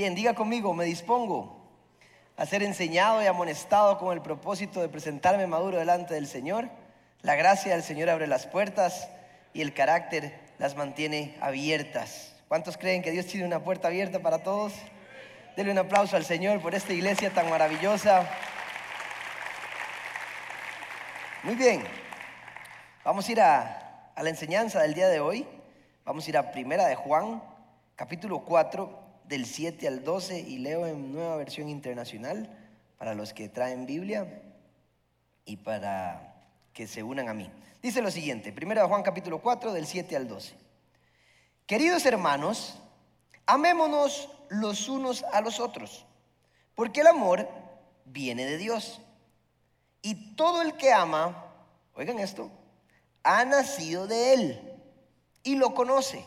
Bien, diga conmigo, me dispongo a ser enseñado y amonestado con el propósito de presentarme maduro delante del Señor. La gracia del Señor abre las puertas y el carácter las mantiene abiertas. ¿Cuántos creen que Dios tiene una puerta abierta para todos? Denle un aplauso al Señor por esta iglesia tan maravillosa. Muy bien, vamos a ir a, a la enseñanza del día de hoy. Vamos a ir a Primera de Juan, capítulo 4, del 7 al 12, y leo en nueva versión internacional para los que traen Biblia y para que se unan a mí. Dice lo siguiente, Primera de Juan, capítulo 4, del 7 al 12. Queridos hermanos, amémonos los unos a los otros, porque el amor viene de Dios. Y todo el que ama, oigan esto, ha nacido de Él y lo conoce.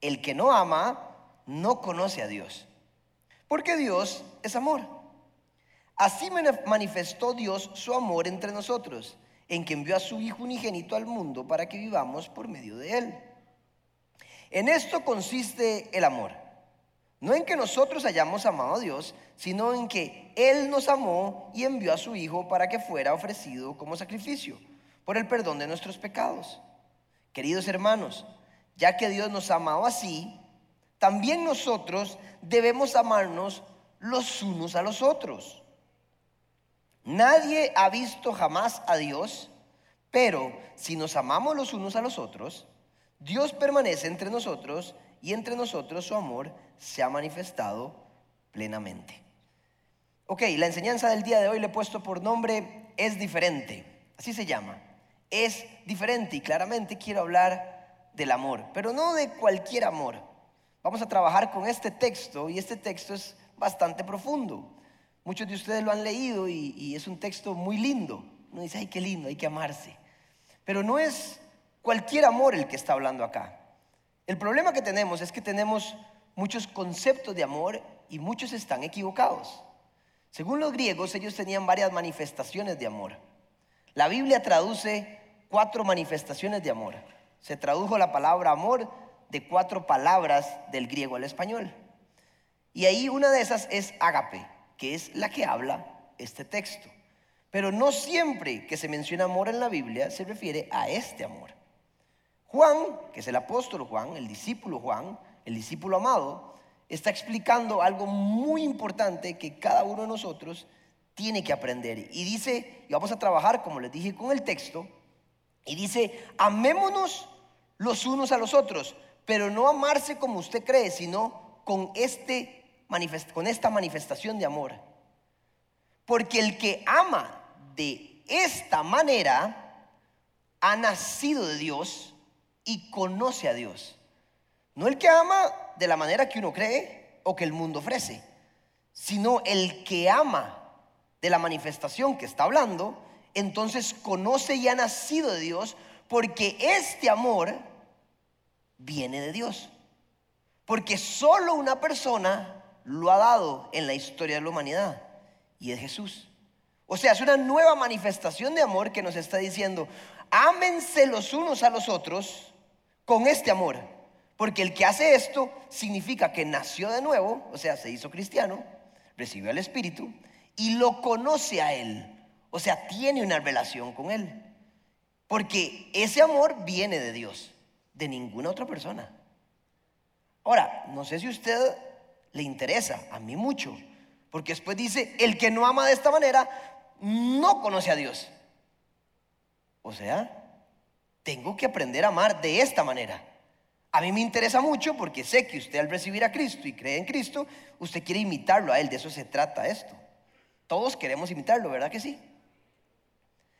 El que no ama no conoce a Dios, porque Dios es amor. Así manifestó Dios su amor entre nosotros, en que envió a su Hijo unigénito al mundo para que vivamos por medio de Él. En esto consiste el amor. No en que nosotros hayamos amado a Dios, sino en que Él nos amó y envió a su Hijo para que fuera ofrecido como sacrificio por el perdón de nuestros pecados. Queridos hermanos, ya que Dios nos amado así, también nosotros debemos amarnos los unos a los otros. Nadie ha visto jamás a Dios, pero si nos amamos los unos a los otros, Dios permanece entre nosotros y entre nosotros su amor se ha manifestado plenamente. Ok, la enseñanza del día de hoy le he puesto por nombre Es diferente, así se llama. Es diferente y claramente quiero hablar del amor, pero no de cualquier amor. Vamos a trabajar con este texto y este texto es bastante profundo. Muchos de ustedes lo han leído y, es un texto muy lindo. Uno dice, ay, qué lindo, hay que amarse. Pero no es cualquier amor el que está hablando acá. El problema que tenemos es que tenemos muchos conceptos de amor y muchos están equivocados. Según los griegos, ellos tenían varias manifestaciones de amor. La Biblia traduce cuatro manifestaciones de amor se tradujo la palabra amor de cuatro palabras del griego al español. Y ahí una de esas es ágape, que es la que habla este texto. Pero no siempre que se menciona amor en la Biblia se refiere a este amor. Juan, que es el apóstol Juan, el discípulo Juan, el discípulo amado, está explicando algo muy importante que cada uno de nosotros tiene que aprender. Y dice, y vamos a trabajar, como les dije, con el texto, y dice, amémonos los unos a los otros, pero no amarse como usted cree, sino con, este, con esta manifestación de amor. Porque el que ama de esta manera ha nacido de Dios y conoce a Dios. No el que ama de la manera que uno cree o que el mundo ofrece, sino el que ama de la manifestación que está hablando, entonces conoce y ha nacido de Dios porque este amor viene de Dios. Porque solo una persona lo ha dado en la historia de la humanidad y es Jesús. O sea, es una nueva manifestación de amor que nos está diciendo, ámense los unos a los otros con este amor. Porque el que hace esto significa que nació de nuevo, o sea, se hizo cristiano, recibió el Espíritu y lo conoce a Él. O sea, tiene una relación con Él. Porque ese amor viene de Dios, de ninguna otra persona. Ahora, no sé si a usted le interesa, a mí mucho, porque después dice, el que no ama de esta manera no conoce a Dios. O sea, tengo que aprender a amar de esta manera. A mí me interesa mucho porque sé que usted al recibir a Cristo y cree en Cristo, usted quiere imitarlo a Él, de eso se trata esto. Todos queremos imitarlo, ¿verdad que sí?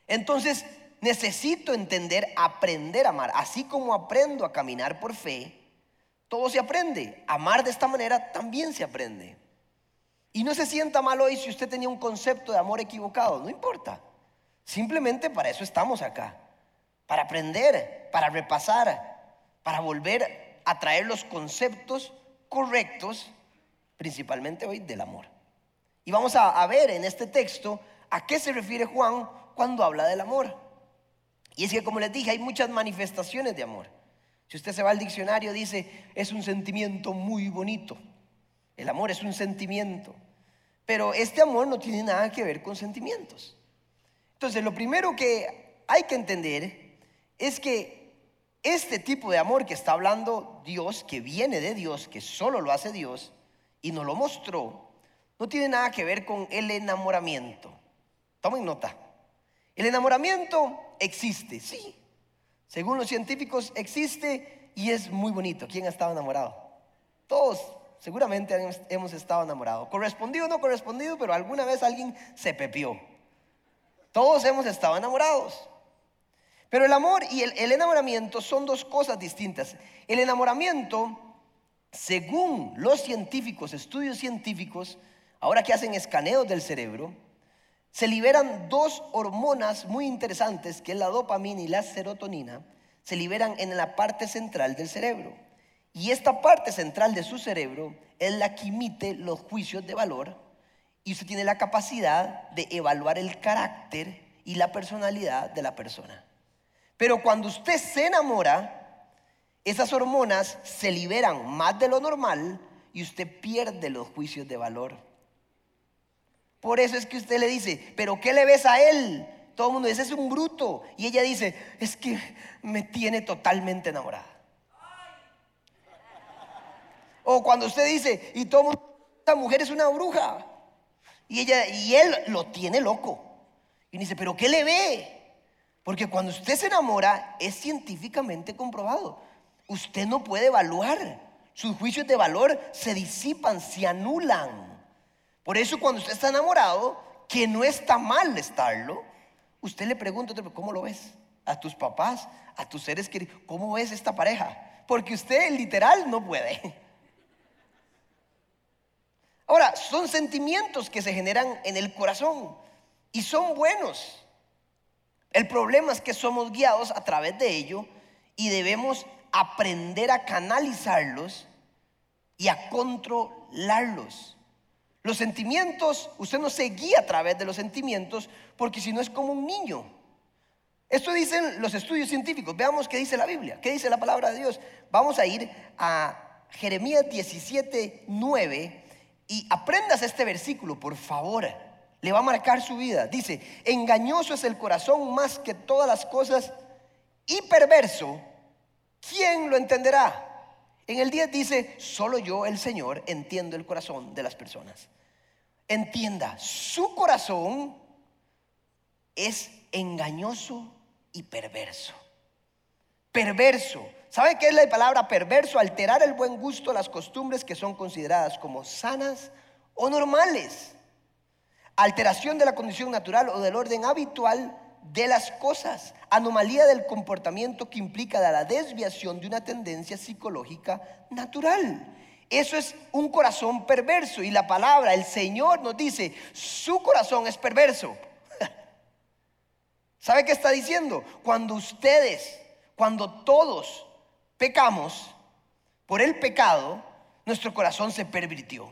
Entonces, necesito entender, aprender a amar. Así como aprendo a caminar por fe, todo se aprende. Amar de esta manera también se aprende. Y no se sienta mal hoy si usted tenía un concepto de amor equivocado, no importa. Simplemente para eso estamos acá. Para aprender, para repasar, para volver a traer los conceptos correctos, principalmente hoy del amor. Y vamos a, ver en este texto a qué se refiere Juan cuando habla del amor. Y es que, como les dije, hay muchas manifestaciones de amor. Si usted se va al diccionario, dice, es un sentimiento muy bonito, El amor es un sentimiento. Pero este amor no tiene nada que ver con sentimientos. Entonces, lo primero que hay que entender es que este tipo de amor que está hablando Dios, que viene de Dios, que solo lo hace Dios y nos lo mostró, no tiene nada que ver con el enamoramiento. Tomen nota. El enamoramiento existe, sí. Según los científicos existe y es muy bonito. ¿Quién ha estado enamorado? Todos seguramente hemos estado enamorados. Correspondido o no correspondido, pero alguna vez alguien se pepió. Todos hemos estado enamorados. Pero el amor y el, el, enamoramiento son dos cosas distintas. El enamoramiento, según los científicos, estudios científicos, ahora que hacen escaneos del cerebro, se liberan dos hormonas muy interesantes, que es la dopamina y la serotonina, se liberan en la parte central del cerebro. Y esta parte central de su cerebro es la que emite los juicios de valor y usted tiene la capacidad de evaluar el carácter y la personalidad de la persona. Pero cuando usted se enamora, esas hormonas se liberan más de lo normal y usted pierde los juicios de valor. Por eso es que usted le dice, pero ¿qué le ves a él? Todo el mundo dice, es un bruto. Y ella dice, es que me tiene totalmente enamorada. O cuando usted dice, y todo mundo, esta mujer es una bruja. Y ella, y él lo tiene loco. Y dice, pero ¿qué le ve? Porque cuando usted se enamora, es científicamente comprobado. Usted no puede evaluar. Sus juicios de valor se disipan, se anulan. Por eso cuando usted está enamorado, que no está mal estarlo, usted le pregunta, ¿cómo lo ves? A tus papás, a tus seres queridos, ¿cómo ves esta pareja? Porque usted literal no puede. Ahora, son sentimientos que se generan en el corazón y son buenos. El problema es que somos guiados a través de ello y debemos aprender a canalizarlos y a controlarlos. Los sentimientos, usted no se guía a través de los sentimientos porque si no es como un niño. Esto dicen los estudios científicos. Veamos qué dice la Biblia, qué dice la palabra de Dios. Vamos a ir a Jeremías 17, 9 y aprendas este versículo, por favor. Le va a marcar su vida. Dice, engañoso es el corazón más que todas las cosas y perverso. ¿Quién lo entenderá? En el 10 dice, solo yo, el Señor, entiendo el corazón de las personas. Entienda, su corazón es engañoso y perverso. Perverso. ¿Sabe qué es la palabra perverso? Alterar el buen gusto, las costumbres que son consideradas como sanas o normales. Alteración de la condición natural o del orden habitual de las cosas, anomalía del comportamiento que implica la desviación de una tendencia psicológica natural. Eso es un corazón perverso y la palabra, el Señor nos dice, su corazón es perverso. ¿Sabe qué está diciendo? Cuando ustedes, cuando todos pecamos por el pecado, nuestro corazón se pervirtió.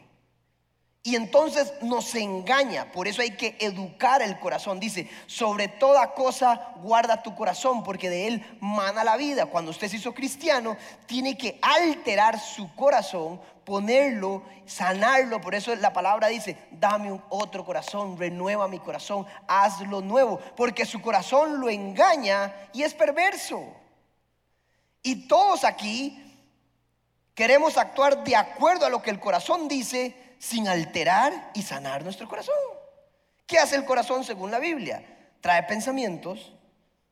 Y entonces nos engaña, por eso hay que educar el corazón. Dice, sobre toda cosa guarda tu corazón, porque de él mana la vida. Cuando usted se hizo cristiano, tiene que alterar su corazón, ponerlo, sanarlo. Por eso la palabra dice, dame un otro corazón, renueva mi corazón, hazlo nuevo, porque su corazón lo engaña y es perverso. Y todos aquí queremos actuar de acuerdo a lo que el corazón dice sin alterar y sanar nuestro corazón. ¿Qué hace el corazón según la Biblia? Trae pensamientos,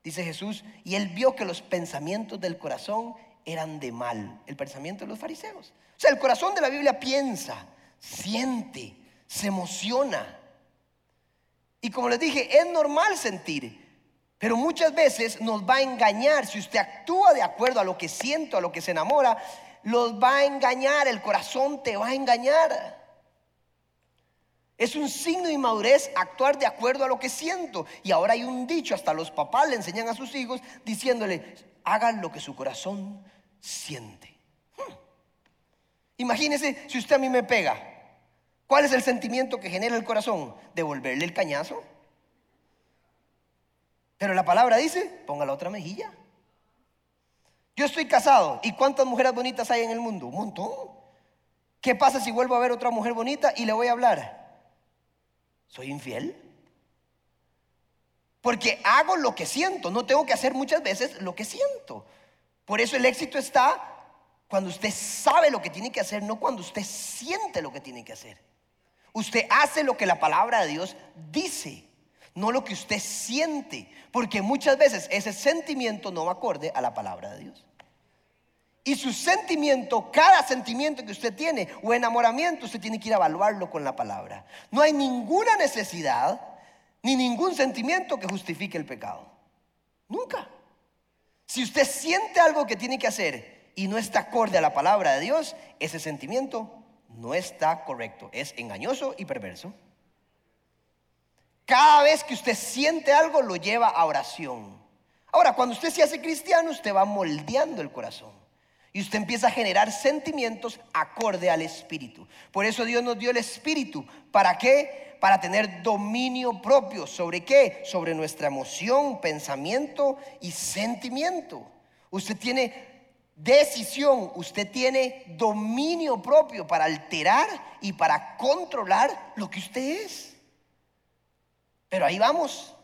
dice Jesús, y él vio que los pensamientos del corazón eran de mal, el pensamiento de los fariseos. O sea, el corazón de la Biblia piensa, siente, se emociona. Y como les dije, es normal sentir, pero muchas veces nos va a engañar. Si usted actúa de acuerdo a lo que siento, a lo que se enamora, los va a engañar, el corazón te va a engañar. Es un signo de inmadurez actuar de acuerdo a lo que siento. Y ahora hay un dicho, hasta los papás le enseñan a sus hijos diciéndole, hagan lo que su corazón siente. Hmm. Imagínese si usted a mí me pega. ¿Cuál es el sentimiento que genera el corazón? ¿Devolverle el cañazo? Pero la palabra dice, ponga la otra mejilla. Yo estoy casado. ¿Y cuántas mujeres bonitas hay en el mundo? Un montón. ¿Qué pasa si vuelvo a ver otra mujer bonita y le voy a hablar? ¿Soy infiel? Porque hago lo que siento, no tengo que hacer muchas veces lo que siento. Por eso el éxito está cuando usted sabe lo que tiene que hacer, no cuando usted siente lo que tiene que hacer. Usted hace lo que la palabra de Dios dice, no lo que usted siente, porque muchas veces ese sentimiento no va acorde a la palabra de Dios. Y su sentimiento, cada sentimiento que usted tiene o enamoramiento, usted tiene que ir a evaluarlo con la palabra. No hay ninguna necesidad ni ningún sentimiento que justifique el pecado. Nunca. Si usted siente algo que tiene que hacer y no está acorde a la palabra de Dios, ese sentimiento no está correcto. Es engañoso y perverso. Cada vez que usted siente algo, lo lleva a oración. Ahora, cuando usted se hace cristiano, usted va moldeando el corazón. Y usted empieza a generar sentimientos acorde al Espíritu. Por eso Dios nos dio el Espíritu. ¿Para qué? para tener dominio propio. ¿Sobre qué? Sobre nuestra emoción, pensamiento y sentimiento. Usted tiene decisión, usted tiene dominio propio para alterar y para controlar lo que usted es. Pero ahí vamos.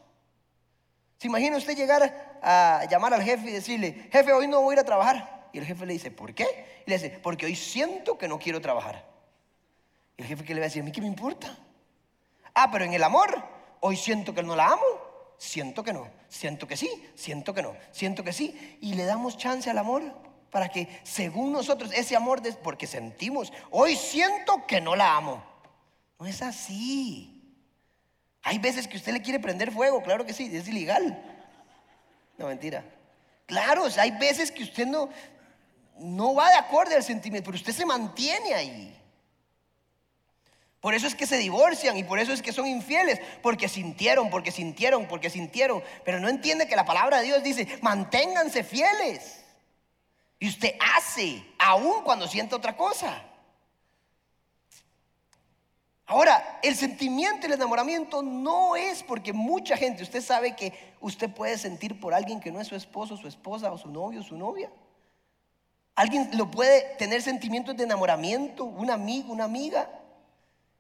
¿Se imagina usted llegar a llamar al jefe y decirle, jefe, hoy no voy a ir a trabajar? Y el jefe le dice, ¿por qué? Y le dice, porque hoy siento que no quiero trabajar. Y el jefe que le va a decir, ¿a mí qué me importa? Ah, pero en el amor, hoy siento que no la amo, siento que no, siento que sí, siento que no, siento que sí. Y le damos chance al amor para que según nosotros ese amor, porque sentimos, hoy siento que no la amo. No es así. Hay veces que usted le quiere prender fuego, claro que sí, es ilegal. No, mentira. Claro, hay veces que usted no, no va de acuerdo al sentimiento, pero usted se mantiene ahí. Por eso es que se divorcian y por eso es que son infieles, porque sintieron, porque sintieron, porque sintieron. Pero no entiende que la palabra de Dios dice, manténganse fieles. Y usted hace, aún cuando siente otra cosa. Ahora, el sentimiento, el enamoramiento no es porque mucha gente, usted sabe que usted puede sentir por alguien que no es su esposo, su esposa o su novio, su novia. Alguien lo puede tener sentimientos de enamoramiento, un amigo, una amiga.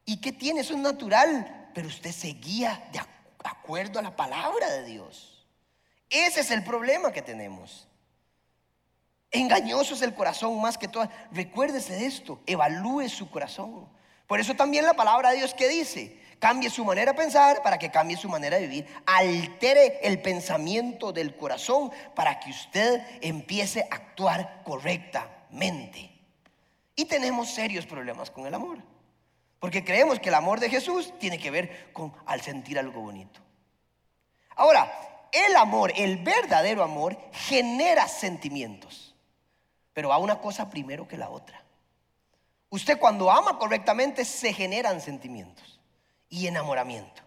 ¿Y qué tiene? Eso es natural, pero usted se guía de acuerdo a la palabra de Dios. Ese es el problema que tenemos. Engañoso es el corazón más que todo. Recuérdese de esto, evalúe su corazón. Por eso también la palabra de Dios que dice, cambie su manera de pensar para que cambie su manera de vivir. Altere el pensamiento del corazón para que usted empiece a actuar correctamente. Y tenemos serios problemas con el amor. Porque creemos que el amor de Jesús tiene que ver con al sentir algo bonito. Ahora, el amor, el verdadero amor, genera sentimientos. Pero va una cosa primero que la otra. Usted cuando ama correctamente se generan sentimientos y enamoramiento.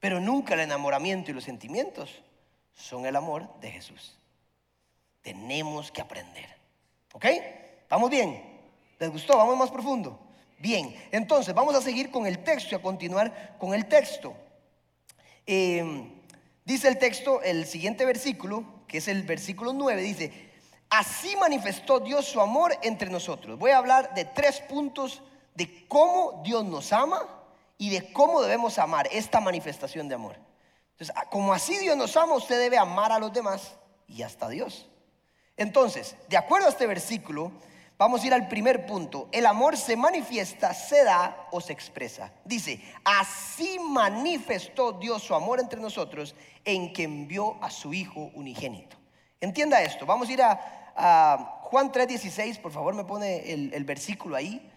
Pero nunca el enamoramiento y los sentimientos son el amor de Jesús. Tenemos que aprender. ¿Ok? ¿Vamos bien? ¿Les gustó? Vamos más profundo. Bien, entonces vamos a seguir con el texto y a continuar con el texto. Eh, dice el texto, el siguiente versículo, que es el versículo 9, dice, así manifestó Dios su amor entre nosotros. Voy a hablar de tres puntos de cómo Dios nos ama y de cómo debemos amar esta manifestación de amor. Entonces, como así Dios nos ama, usted debe amar a los demás y hasta a Dios. Entonces, de acuerdo a este versículo, Vamos a ir al primer punto. El amor se manifiesta, se da o se expresa. Dice, así manifestó Dios su amor entre nosotros en que envió a su Hijo unigénito. Entienda esto. Vamos a ir a, Juan 3.16. Por favor, me pone el, el versículo ahí.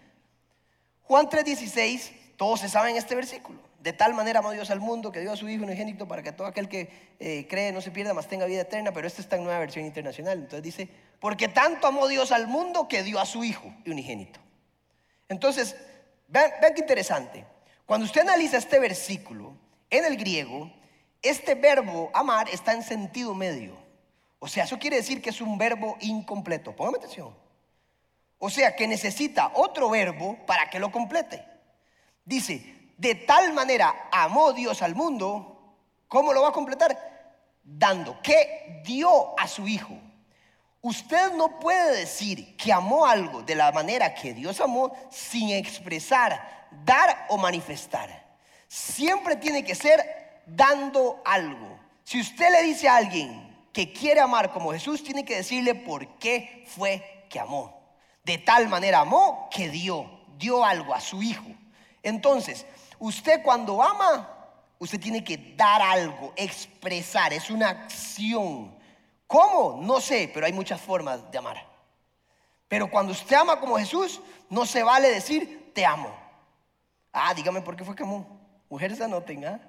Juan 3.16, todos se saben este versículo. De tal manera amó Dios al mundo que dio a su Hijo unigénito para que todo aquel que eh, cree no se pierda, más tenga vida eterna. Pero esta está en nueva versión internacional. Entonces dice, porque tanto amó Dios al mundo que dio a su Hijo unigénito. Entonces, vean, vean qué interesante. Cuando usted analiza este versículo en el griego, este verbo amar está en sentido medio. O sea, eso quiere decir que es un verbo incompleto. Póngame atención. O sea, que necesita otro verbo para que lo complete. Dice, de tal manera amó Dios al mundo, ¿cómo lo va a completar? Dando, que dio a su Hijo. Usted no puede decir que amó algo de la manera que Dios amó sin expresar, dar o manifestar. Siempre tiene que ser dando algo. Si usted le dice a alguien que quiere amar como Jesús, tiene que decirle por qué fue que amó. De tal manera amó que dio, dio algo a su hijo. Entonces, usted cuando ama, usted tiene que dar algo, expresar, es una acción. ¿Cómo? No sé, pero hay muchas formas de amar. Pero cuando usted ama como Jesús, no se vale decir te amo. Ah, dígame por qué fue que amó. Mujeres anoten, ¿ah?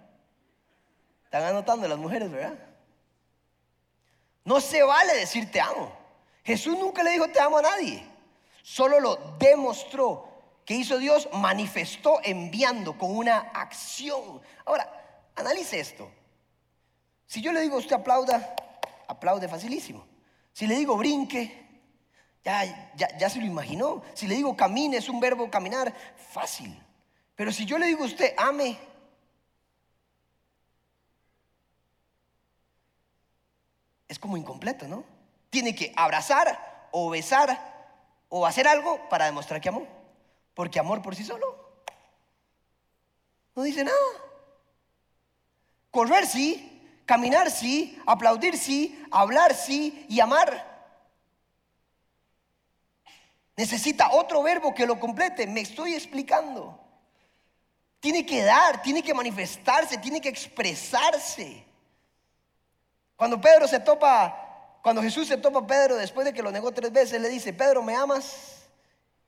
Están anotando las mujeres, ¿verdad? No se vale decir te amo. Jesús nunca le dijo te amo a nadie. Solo lo demostró. Que hizo Dios? Manifestó enviando con una acción. Ahora, analice esto. Si yo le digo a usted aplauda, aplaude facilísimo. Si le digo brinque, ya, ya, ya se lo imaginó. Si le digo camine, es un verbo caminar, fácil. Pero si yo le digo a usted ame, es como incompleto, ¿no? Tiene que abrazar o besar o hacer algo para demostrar que amó. Porque amor por sí solo no dice nada. Correr sí, caminar sí, aplaudir sí, hablar sí y amar. Necesita otro verbo que lo complete. Me estoy explicando. Tiene que dar, tiene que manifestarse, tiene que expresarse. Cuando Pedro se topa, cuando Jesús se topa a Pedro después de que lo negó tres veces, le dice, Pedro, ¿me amas?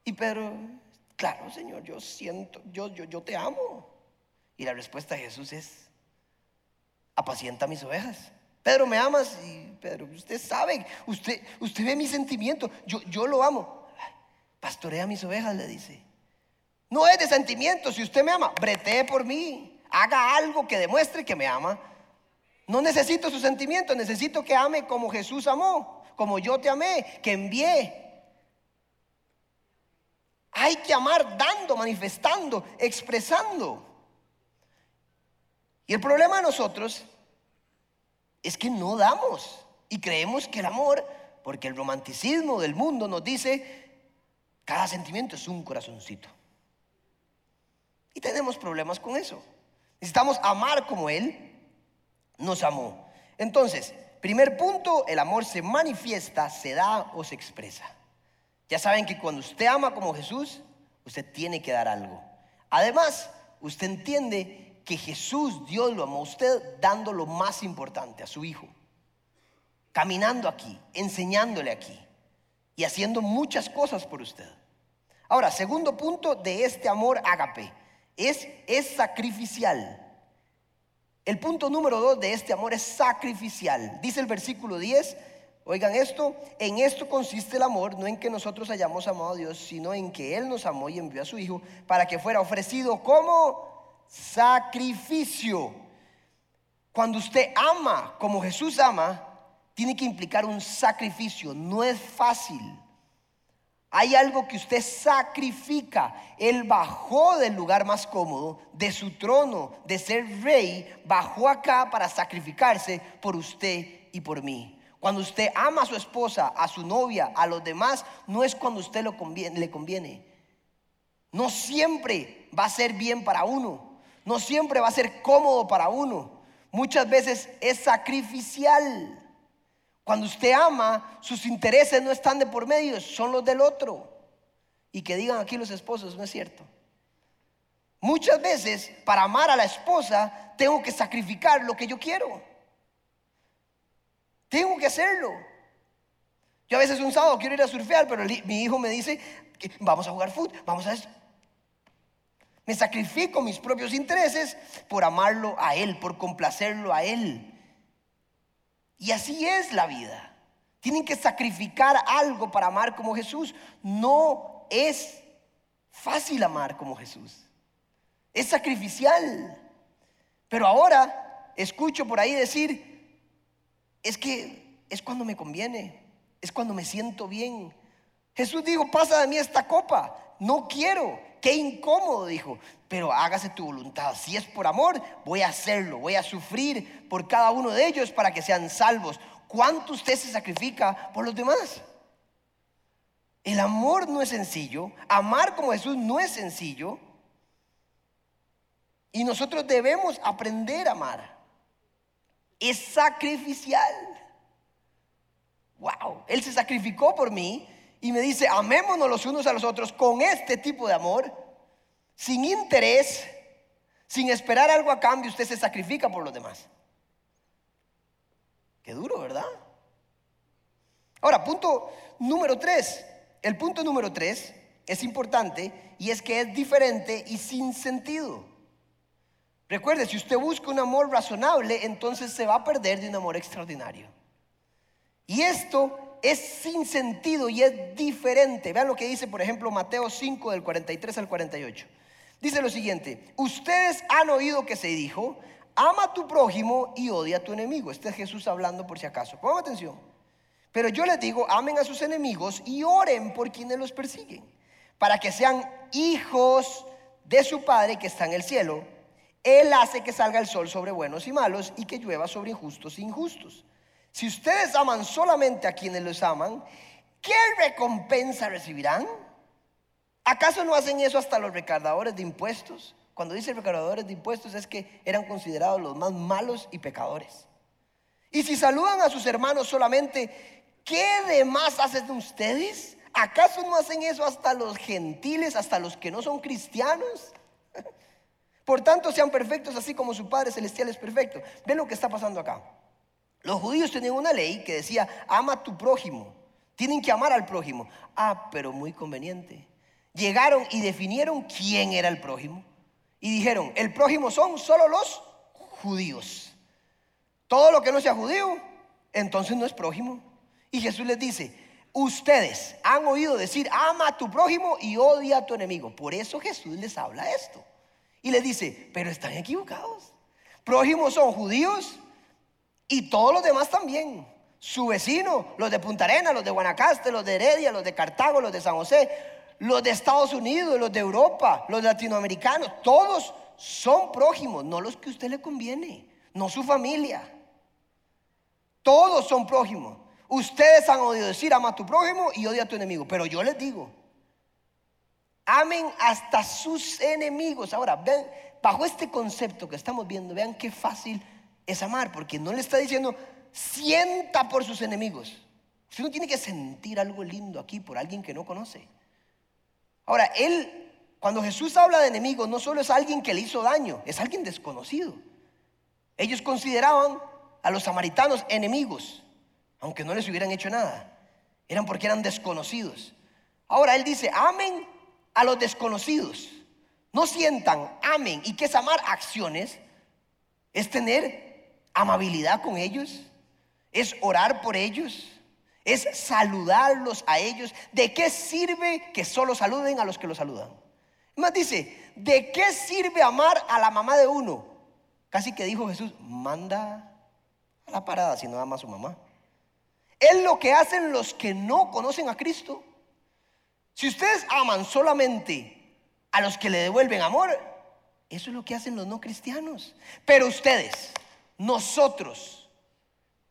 Y Pedro, claro, Señor, yo siento, yo, yo, yo te amo. Y la respuesta de Jesús es, apacienta mis ovejas. Pedro, ¿me amas? Y Pedro, usted sabe, usted, usted ve mi sentimiento, yo, yo lo amo. Pastorea mis ovejas, le dice. No es de sentimiento, si usted me ama, bretee por mí, haga algo que demuestre que me ama. No necesito sus sentimientos, necesito que ame como Jesús amó, como yo te amé, que envié. Hay que amar dando, manifestando, expresando. Y el problema de nosotros es que no damos y creemos que el amor, porque el romanticismo del mundo nos dice, cada sentimiento es un corazoncito. Y tenemos problemas con eso. Necesitamos amar como Él nos amó. Entonces, primer punto, el amor se manifiesta, se da o se expresa. Ya saben que cuando usted ama como Jesús, usted tiene que dar algo. Además, usted entiende que Jesús, Dios lo amó a usted dando lo más importante, a su Hijo. Caminando aquí, enseñándole aquí y haciendo muchas cosas por usted. Ahora, segundo punto de este amor ágape, es, es sacrificial. El punto número dos de este amor es sacrificial. Dice el versículo 10, oigan esto, en esto consiste el amor, no en que nosotros hayamos amado a Dios, sino en que Él nos amó y envió a su Hijo para que fuera ofrecido como sacrificio. Cuando usted ama como Jesús ama, tiene que implicar un sacrificio, no es fácil. Hay algo que usted sacrifica. Él bajó del lugar más cómodo, de su trono, de ser rey, bajó acá para sacrificarse por usted y por mí. Cuando usted ama a su esposa, a su novia, a los demás, no es cuando usted lo conviene, le conviene. No siempre va a ser bien para uno. No siempre va a ser cómodo para uno. Muchas veces es sacrificial. Cuando usted ama, sus intereses no están de por medio, son los del otro. Y que digan aquí los esposos, no es cierto. Muchas veces, para amar a la esposa, tengo que sacrificar lo que yo quiero. Tengo que hacerlo. Yo a veces un sábado quiero ir a surfear, pero mi hijo me dice, vamos a jugar fútbol, vamos a eso. Me sacrifico mis propios intereses por amarlo a Él, por complacerlo a Él. Y así es la vida. Tienen que sacrificar algo para amar como Jesús. No es fácil amar como Jesús. Es sacrificial. Pero ahora escucho por ahí decir, es que es cuando me conviene, es cuando me siento bien. Jesús dijo, pasa de mí esta copa, no quiero, qué incómodo, dijo, pero hágase tu voluntad. Si es por amor, voy a hacerlo, voy a sufrir por cada uno de ellos para que sean salvos. cuánto usted se sacrifica por los demás. El amor no es sencillo, amar como Jesús no es sencillo. Y nosotros debemos aprender a amar. Es sacrificial. Wow, Él se sacrificó por mí y me dice, amémonos los unos a los otros con este tipo de amor, sin interés, sin esperar algo a cambio, usted se sacrifica por los demás. Qué duro, ¿verdad? Ahora, punto número tres. El punto número tres es importante y es que es diferente y sin sentido. Recuerde, si usted busca un amor razonable, entonces se va a perder de un amor extraordinario. Y esto es sin sentido y es diferente. Vean lo que dice, por ejemplo, Mateo 5 del 43 al 48. Dice lo siguiente, ustedes han oído que se dijo, ama a tu prójimo y odia a tu enemigo. Este es Jesús hablando por si acaso. Pongan atención. Pero yo les digo, amen a sus enemigos y oren por quienes los persiguen, para que sean hijos de su Padre que está en el cielo. Él hace que salga el sol sobre buenos y malos y que llueva sobre injustos e injustos. Si ustedes aman solamente a quienes los aman, ¿qué recompensa recibirán? ¿Acaso no hacen eso hasta los recaudadores de impuestos? Cuando dice recaudadores de impuestos es que eran considerados los más malos y pecadores. Y si saludan a sus hermanos solamente, ¿qué demás hacen ustedes? ¿Acaso no hacen eso hasta los gentiles, hasta los que no son cristianos? Por tanto, sean perfectos así como su Padre Celestial es perfecto. Ven lo que está pasando acá. Los judíos tenían una ley que decía, ama a tu prójimo. Tienen que amar al prójimo. Ah, pero muy conveniente. Llegaron y definieron quién era el prójimo y dijeron, el prójimo son solo los judíos. Todo lo que no sea judío, entonces no es prójimo. Y Jesús les dice, ustedes han oído decir, ama a tu prójimo y odia a tu enemigo. Por eso Jesús les habla esto. Y les dice, pero están equivocados. Prójimos son judíos y todos los demás también. Su vecino, los de Punta Arena, los de Guanacaste, los de Heredia, los de Cartago, los de San José, los de Estados Unidos, los de Europa, los latinoamericanos, todos son prójimos, no los que a usted le conviene, no su familia. Todos son prójimos. Ustedes han oído decir, ama a tu prójimo y odia a tu enemigo. Pero yo les digo, amen hasta sus enemigos. Ahora, ven, bajo este concepto que estamos viendo, vean qué fácil es amar, porque no le está diciendo, sienta por sus enemigos. Usted no tiene que sentir algo lindo aquí por alguien que no conoce. Ahora, él, cuando Jesús habla de enemigos, no solo es alguien que le hizo daño, es alguien desconocido. Ellos consideraban a los samaritanos enemigos, aunque no les hubieran hecho nada. Eran porque eran desconocidos. Ahora él dice, amen a los desconocidos. No sientan, amen. ¿Y qué es amar? Acciones. Es tener amabilidad con ellos. Es orar por ellos es saludarlos a ellos. ¿De qué sirve que solo saluden a los que los saludan? Más dice, ¿de qué sirve amar a la mamá de uno? Casi que dijo Jesús, manda a la parada si no ama a su mamá. Es lo que hacen los que no conocen a Cristo. Si ustedes aman solamente a los que le devuelven amor, eso es lo que hacen los no cristianos. Pero ustedes, nosotros,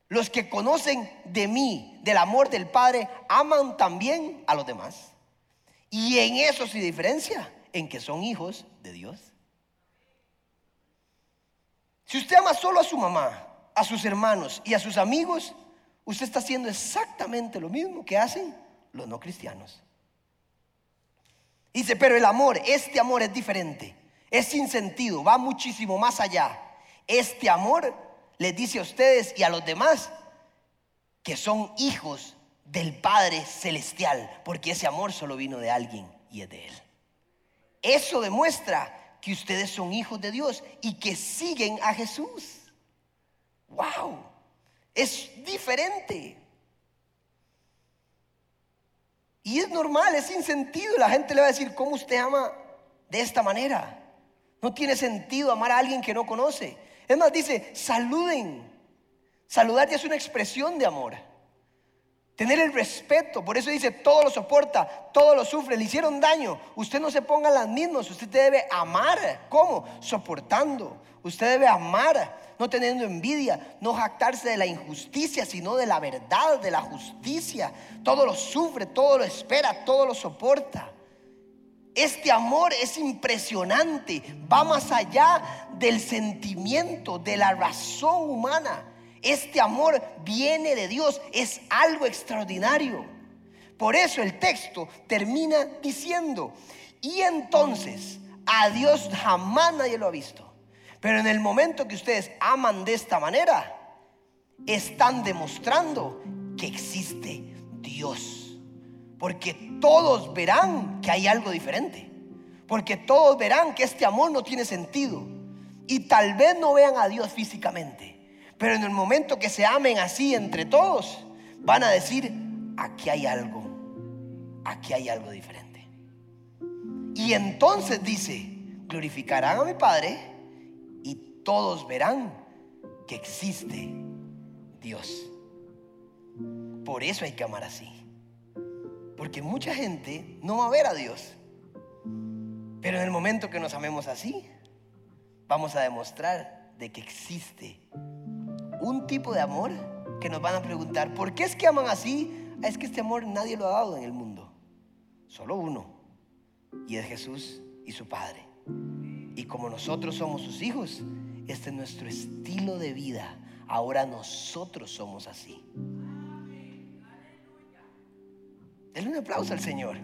los que conocen de mí, del amor del Padre, aman también a los demás. Y en eso se diferencia, en que son hijos de Dios. Si usted ama solo a su mamá, a sus hermanos y a sus amigos, usted está haciendo exactamente lo mismo que hacen los no cristianos. Dice, pero el amor, este amor es diferente, es sin sentido, va muchísimo más allá. Este amor les dice a ustedes y a los demás que son hijos del Padre Celestial, porque ese amor solo vino de alguien y es de Él. Eso demuestra que ustedes son hijos de Dios y que siguen a Jesús. ¡Wow! Es diferente. Y es normal, es sin sentido. La gente le va a decir, ¿cómo usted ama de esta manera? No tiene sentido amar a alguien que no conoce. Es más, dice, saluden. Saludar ya es una expresión de amor. Tener el respeto, por eso dice, todo lo soporta, todo lo sufre, le hicieron daño. Usted no se ponga las mismas, usted debe amar. ¿Cómo? Soportando. Usted debe amar, no teniendo envidia, no jactarse de la injusticia, sino de la verdad, de la justicia. Todo lo sufre, todo lo espera, todo lo soporta. Este amor es impresionante, va más allá del sentimiento, de la razón humana. Este amor viene de Dios, es algo extraordinario. Por eso el texto termina diciendo, y entonces a Dios jamás nadie lo ha visto. Pero en el momento que ustedes aman de esta manera, están demostrando que existe Dios. Porque todos verán que hay algo diferente. Porque todos verán que este amor no tiene sentido. Y tal vez no vean a Dios físicamente. Pero en el momento que se amen así entre todos, van a decir, aquí hay algo, aquí hay algo diferente. Y entonces dice, glorificarán a mi Padre y todos verán que existe Dios. Por eso hay que amar así. Porque mucha gente no va a ver a Dios. Pero en el momento que nos amemos así, vamos a demostrar de que existe un tipo de amor que nos van a preguntar, ¿por qué es que aman así? Es que este amor nadie lo ha dado en el mundo. Solo uno. Y es Jesús y su Padre. Y como nosotros somos sus hijos, este es nuestro estilo de vida. Ahora nosotros somos así. Denle un aplauso al Señor.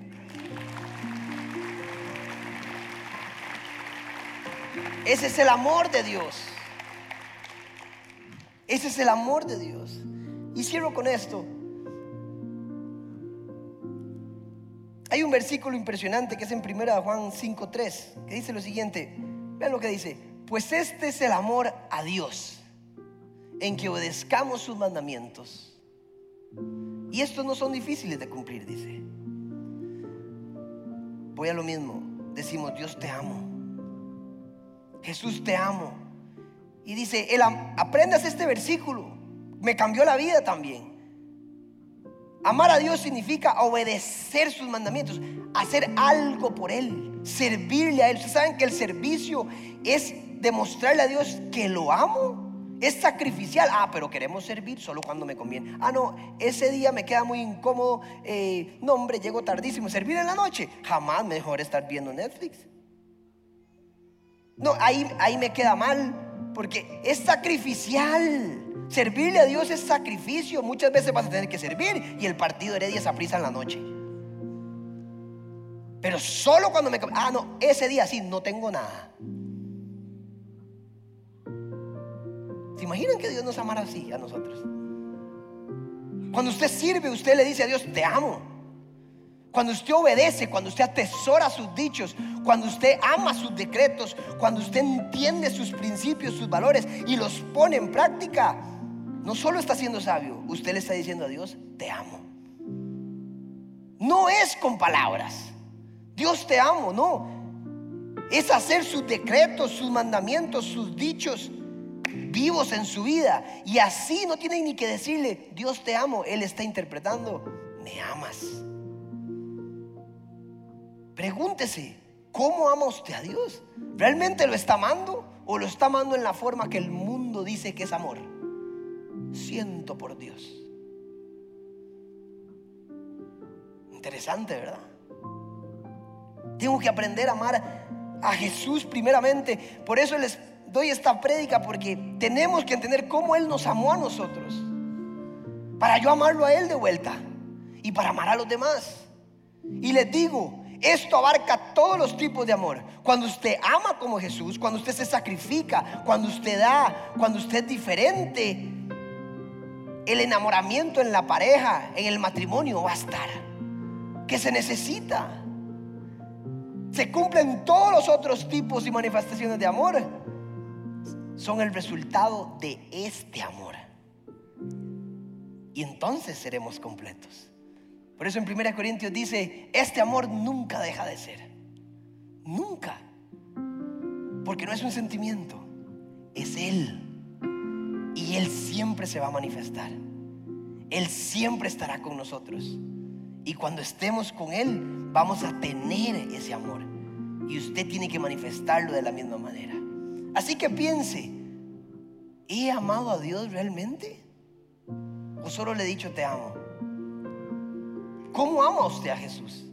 Ese es el amor de Dios. Ese es el amor de Dios. Y cierro con esto. Hay un versículo impresionante que es en 1 Juan 5.3, que dice lo siguiente. Vean lo que dice. Pues este es el amor a Dios, en que obedezcamos sus mandamientos. Y estos no son difíciles de cumplir, dice. Voy a lo mismo. Decimos, Dios te amo. Jesús te amo. Y dice, aprendas este versículo. Me cambió la vida también. Amar a Dios significa obedecer sus mandamientos, hacer algo por Él, servirle a Él. ¿Ustedes saben que el servicio es demostrarle a Dios que lo amo? Es sacrificial. Ah, pero queremos servir solo cuando me conviene. Ah, no, ese día me queda muy incómodo. Eh, no, hombre, llego tardísimo. Servir en la noche. Jamás mejor estar viendo Netflix. No, ahí, ahí me queda mal porque es sacrificial. Servirle a Dios es sacrificio. Muchas veces vas a tener que servir y el partido Heredia se aprisa en la noche. Pero solo cuando me... Ah, no, ese día sí, no tengo nada. ¿Se imaginan que Dios nos amara así a nosotros? Cuando usted sirve, usted le dice a Dios, te amo. Cuando usted obedece, cuando usted atesora sus dichos, cuando usted ama sus decretos, cuando usted entiende sus principios, sus valores y los pone en práctica, no solo está siendo sabio, usted le está diciendo a Dios, te amo. No es con palabras, Dios te amo, no. Es hacer sus decretos, sus mandamientos, sus dichos vivos en su vida. Y así no tiene ni que decirle, Dios te amo. Él está interpretando, me amas. Pregúntese, ¿cómo ama usted a Dios? ¿Realmente lo está amando o lo está amando en la forma que el mundo dice que es amor? Siento por Dios. Interesante, ¿verdad? Tengo que aprender a amar a Jesús primeramente. Por eso les doy esta prédica, porque tenemos que entender cómo Él nos amó a nosotros. Para yo amarlo a Él de vuelta y para amar a los demás. Y les digo, esto abarca todos los tipos de amor. Cuando usted ama como Jesús, cuando usted se sacrifica, cuando usted da, cuando usted es diferente, el enamoramiento en la pareja, en el matrimonio va a estar. Que se necesita. Se cumplen todos los otros tipos y manifestaciones de amor. Son el resultado de este amor. Y entonces seremos completos. Por eso en 1 Corintios dice, este amor nunca deja de ser. Nunca. Porque no es un sentimiento, es Él. Y Él siempre se va a manifestar. Él siempre estará con nosotros. Y cuando estemos con Él, vamos a tener ese amor. Y usted tiene que manifestarlo de la misma manera. Así que piense, ¿he amado a Dios realmente? ¿O solo le he dicho te amo? ¿Cómo ama usted a Jesús?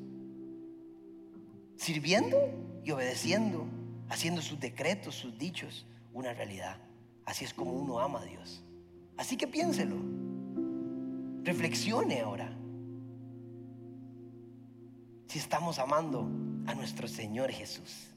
¿Sirviendo y obedeciendo? ¿Haciendo sus decretos, sus dichos una realidad? Así es como uno ama a Dios. Así que piénselo. Reflexione ahora. Si estamos amando a nuestro Señor Jesús.